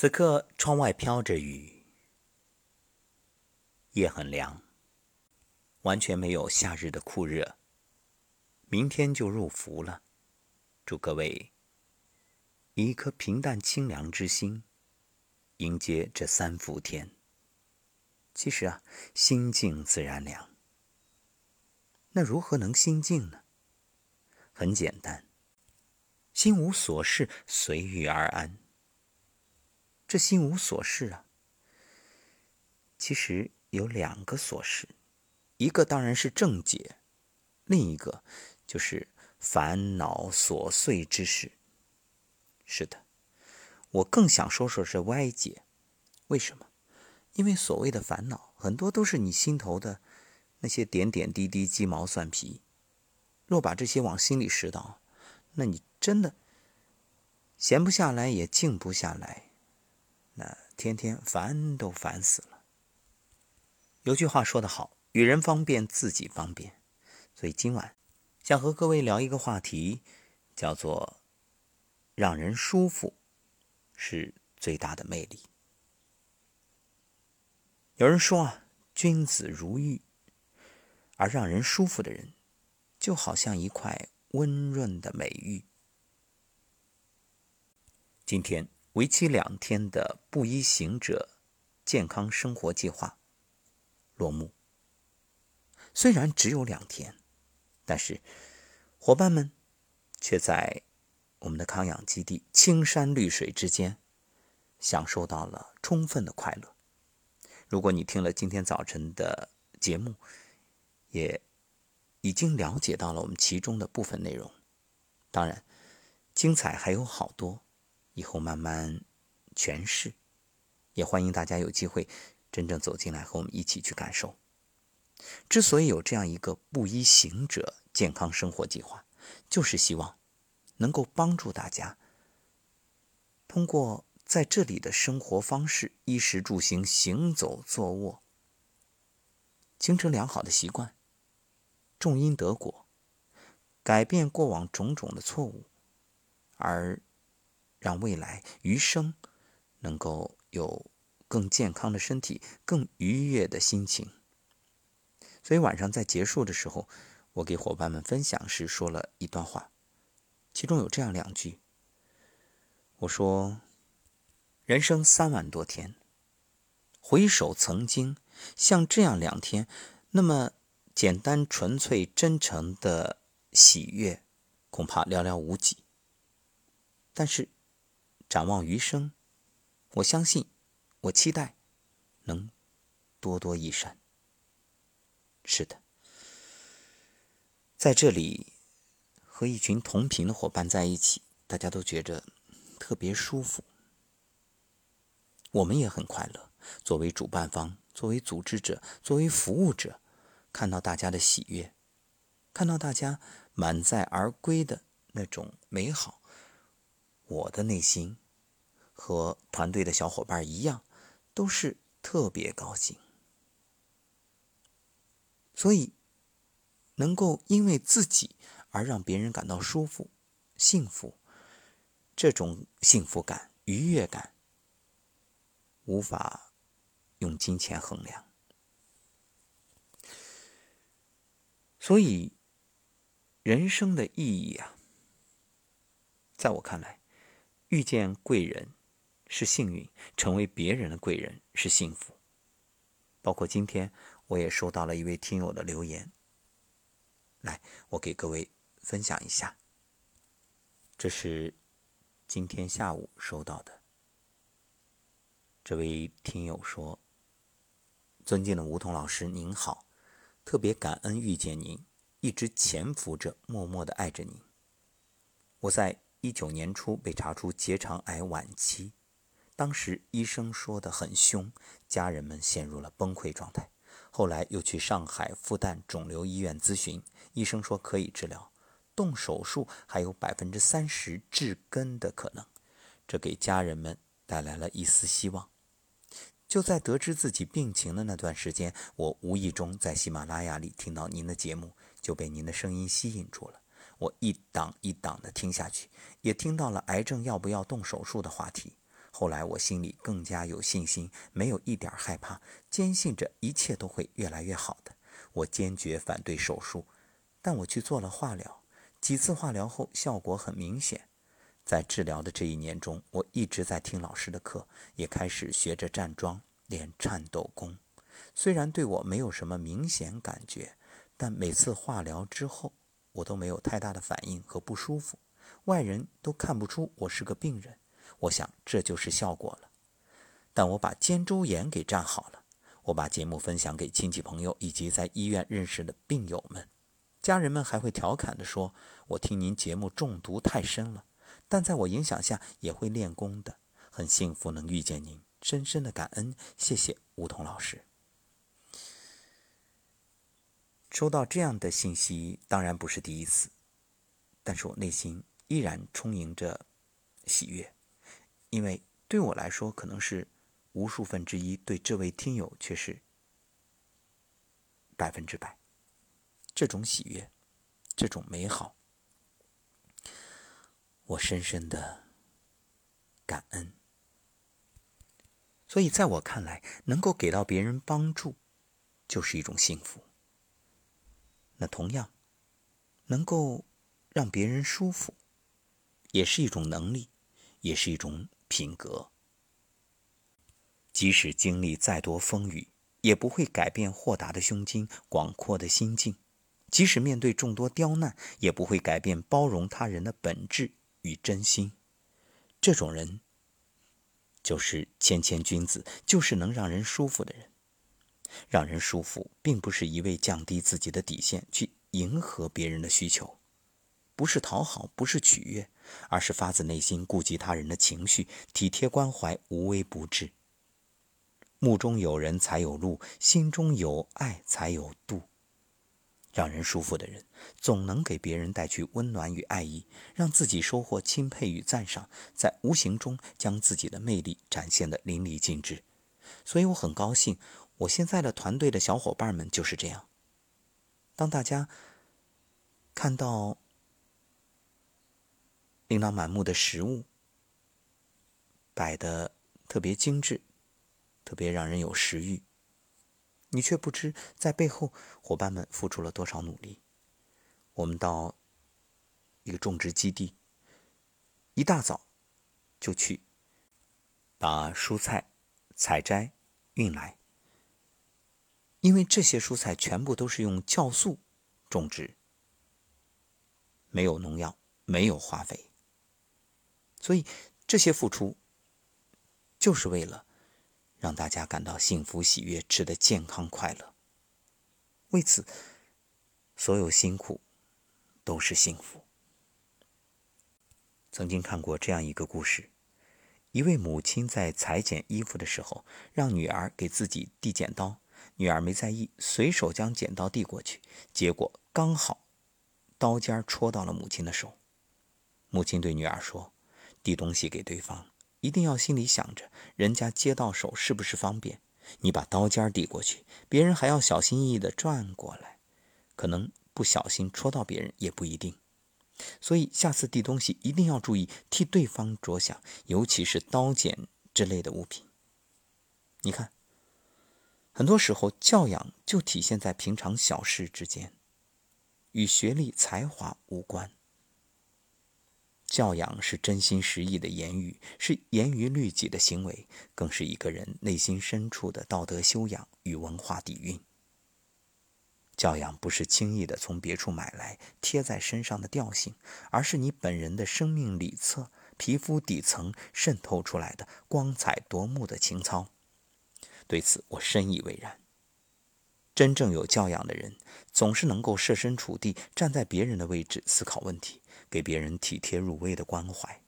此刻窗外飘着雨，夜很凉，完全没有夏日的酷热。明天就入伏了，祝各位以一颗平淡清凉之心迎接这三伏天。其实啊，心静自然凉。那如何能心静呢？很简单，心无所事，随遇而安。这心无所事啊，其实有两个所事，一个当然是正解，另一个就是烦恼琐碎之事。是的，我更想说说是歪解。为什么？因为所谓的烦恼，很多都是你心头的那些点点滴滴、鸡毛蒜皮。若把这些往心里拾到，那你真的闲不下来，也静不下来。那天天烦都烦死了。有句话说得好：“与人方便，自己方便。”所以今晚想和各位聊一个话题，叫做“让人舒服是最大的魅力”。有人说啊，君子如玉，而让人舒服的人，就好像一块温润的美玉。今天。为期两天的布衣行者健康生活计划落幕。虽然只有两天，但是伙伴们却在我们的康养基地青山绿水之间享受到了充分的快乐。如果你听了今天早晨的节目，也已经了解到了我们其中的部分内容。当然，精彩还有好多。以后慢慢诠释，也欢迎大家有机会真正走进来和我们一起去感受。之所以有这样一个布衣行者健康生活计划，就是希望能够帮助大家通过在这里的生活方式、衣食住行、行走坐卧，形成良好的习惯，种因得果，改变过往种种的错误，而。让未来余生能够有更健康的身体、更愉悦的心情。所以晚上在结束的时候，我给伙伴们分享时说了一段话，其中有这样两句：我说，人生三万多天，回首曾经，像这样两天，那么简单、纯粹、真诚的喜悦，恐怕寥寥无几。但是。展望余生，我相信，我期待，能多多益善。是的，在这里和一群同频的伙伴在一起，大家都觉着特别舒服。我们也很快乐。作为主办方，作为组织者，作为服务者，看到大家的喜悦，看到大家满载而归的那种美好。我的内心和团队的小伙伴一样，都是特别高兴。所以，能够因为自己而让别人感到舒服、幸福，这种幸福感、愉悦感，无法用金钱衡量。所以，人生的意义啊，在我看来。遇见贵人是幸运，成为别人的贵人是幸福。包括今天，我也收到了一位听友的留言，来，我给各位分享一下。这是今天下午收到的。这位听友说：“尊敬的吴桐老师，您好，特别感恩遇见您，一直潜伏着，默默的爱着您。我在。”一九年初被查出结肠癌晚期，当时医生说的很凶，家人们陷入了崩溃状态。后来又去上海复旦肿瘤医院咨询，医生说可以治疗，动手术还有百分之三十治根的可能，这给家人们带来了一丝希望。就在得知自己病情的那段时间，我无意中在喜马拉雅里听到您的节目，就被您的声音吸引住了。我一档一档的听下去，也听到了癌症要不要动手术的话题。后来我心里更加有信心，没有一点害怕，坚信着一切都会越来越好的。我坚决反对手术，但我去做了化疗。几次化疗后，效果很明显。在治疗的这一年中，我一直在听老师的课，也开始学着站桩、练颤抖功。虽然对我没有什么明显感觉，但每次化疗之后，我都没有太大的反应和不舒服，外人都看不出我是个病人。我想这就是效果了。但我把肩周炎给站好了。我把节目分享给亲戚朋友以及在医院认识的病友们，家人们还会调侃地说：“我听您节目中毒太深了，但在我影响下也会练功的，很幸福能遇见您，深深的感恩，谢谢梧桐老师。”收到这样的信息当然不是第一次，但是我内心依然充盈着喜悦，因为对我来说可能是。无数分之一对这位听友却是百分之百，这种喜悦，这种美好，我深深的感恩。所以，在我看来，能够给到别人帮助，就是一种幸福。那同样，能够让别人舒服，也是一种能力，也是一种品格。即使经历再多风雨，也不会改变豁达的胸襟、广阔的心境；即使面对众多刁难，也不会改变包容他人的本质与真心。这种人，就是谦谦君子，就是能让人舒服的人。让人舒服，并不是一味降低自己的底线去迎合别人的需求，不是讨好，不是取悦，而是发自内心顾及他人的情绪，体贴关怀，无微不至。目中有人才有路，心中有爱才有度。让人舒服的人，总能给别人带去温暖与爱意，让自己收获钦佩与赞赏，在无形中将自己的魅力展现得淋漓尽致。所以我很高兴，我现在的团队的小伙伴们就是这样。当大家看到琳琅满目的食物摆的特别精致。特别让人有食欲，你却不知在背后伙伴们付出了多少努力。我们到一个种植基地，一大早就去把蔬菜采摘运来，因为这些蔬菜全部都是用酵素种植，没有农药，没有化肥，所以这些付出就是为了。让大家感到幸福喜悦，吃得健康快乐。为此，所有辛苦都是幸福。曾经看过这样一个故事：一位母亲在裁剪衣服的时候，让女儿给自己递剪刀，女儿没在意，随手将剪刀递过去，结果刚好刀尖戳到了母亲的手。母亲对女儿说：“递东西给对方。”一定要心里想着，人家接到手是不是方便？你把刀尖递过去，别人还要小心翼翼地转过来，可能不小心戳到别人也不一定。所以下次递东西一定要注意替对方着想，尤其是刀剪之类的物品。你看，很多时候教养就体现在平常小事之间，与学历才华无关。教养是真心实意的言语，是严于律己的行为，更是一个人内心深处的道德修养与文化底蕴。教养不是轻易的从别处买来贴在身上的调性，而是你本人的生命里侧、皮肤底层渗透出来的光彩夺目的情操。对此，我深以为然。真正有教养的人，总是能够设身处地站在别人的位置思考问题。给别人体贴入微的关怀，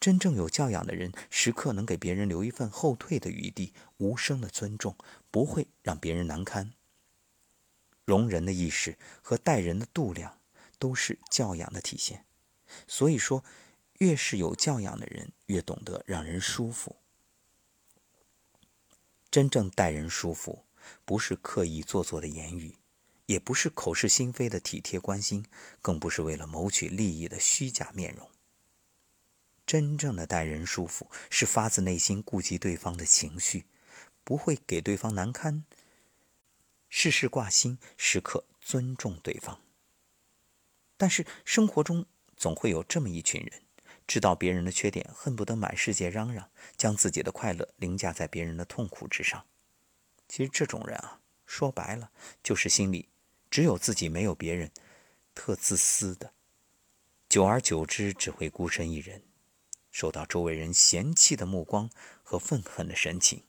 真正有教养的人，时刻能给别人留一份后退的余地，无声的尊重，不会让别人难堪。容人的意识和待人的度量，都是教养的体现。所以说，越是有教养的人，越懂得让人舒服。真正待人舒服，不是刻意做作的言语。也不是口是心非的体贴关心，更不是为了谋取利益的虚假面容。真正的待人舒服，是发自内心顾及对方的情绪，不会给对方难堪，事事挂心，时刻尊重对方。但是生活中总会有这么一群人，知道别人的缺点，恨不得满世界嚷嚷，将自己的快乐凌驾在别人的痛苦之上。其实这种人啊，说白了就是心里只有自己，没有别人，特自私的。久而久之，只会孤身一人，受到周围人嫌弃的目光和愤恨的神情。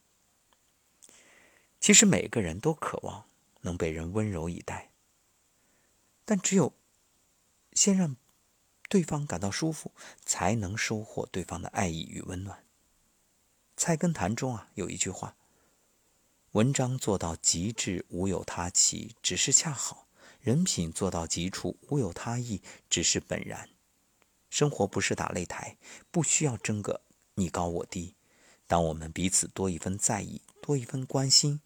其实每个人都渴望能被人温柔以待，但只有。先让对方感到舒服，才能收获对方的爱意与温暖。《菜根谭》中啊有一句话：“文章做到极致，无有他奇，只是恰好；人品做到极处，无有他意，只是本然。”生活不是打擂台，不需要争个你高我低。当我们彼此多一分在意，多一分关心，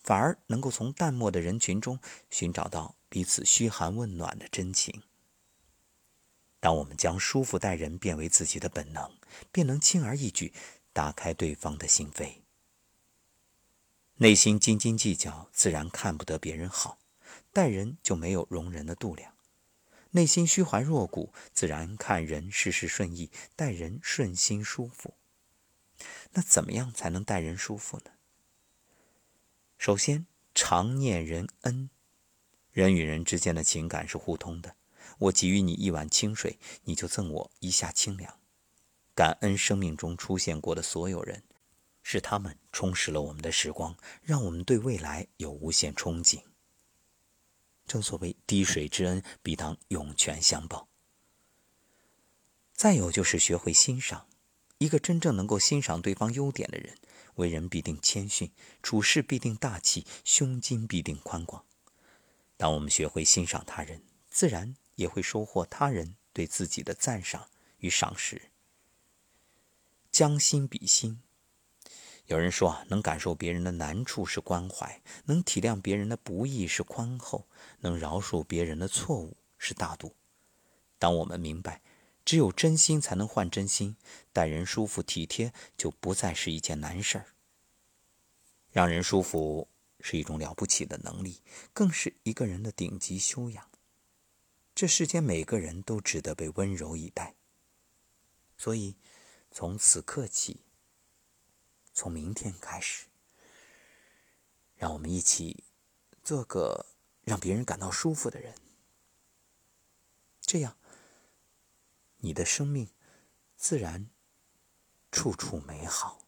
反而能够从淡漠的人群中寻找到彼此嘘寒问暖的真情。当我们将舒服待人变为自己的本能，便能轻而易举打开对方的心扉。内心斤斤计较，自然看不得别人好，待人就没有容人的度量；内心虚怀若谷，自然看人事事顺意，待人顺心舒服。那怎么样才能待人舒服呢？首先，常念人恩。人与人之间的情感是互通的。我给予你一碗清水，你就赠我一下清凉。感恩生命中出现过的所有人，是他们充实了我们的时光，让我们对未来有无限憧憬。正所谓滴水之恩，必当涌泉相报。再有就是学会欣赏，一个真正能够欣赏对方优点的人，为人必定谦逊，处事必定大气，胸襟必定宽广。当我们学会欣赏他人，自然。也会收获他人对自己的赞赏与赏识。将心比心，有人说啊，能感受别人的难处是关怀，能体谅别人的不易是宽厚，能饶恕别人的错误是大度。当我们明白，只有真心才能换真心，待人舒服体贴就不再是一件难事儿。让人舒服是一种了不起的能力，更是一个人的顶级修养。这世间每个人都值得被温柔以待，所以从此刻起，从明天开始，让我们一起做个让别人感到舒服的人，这样你的生命自然处处美好。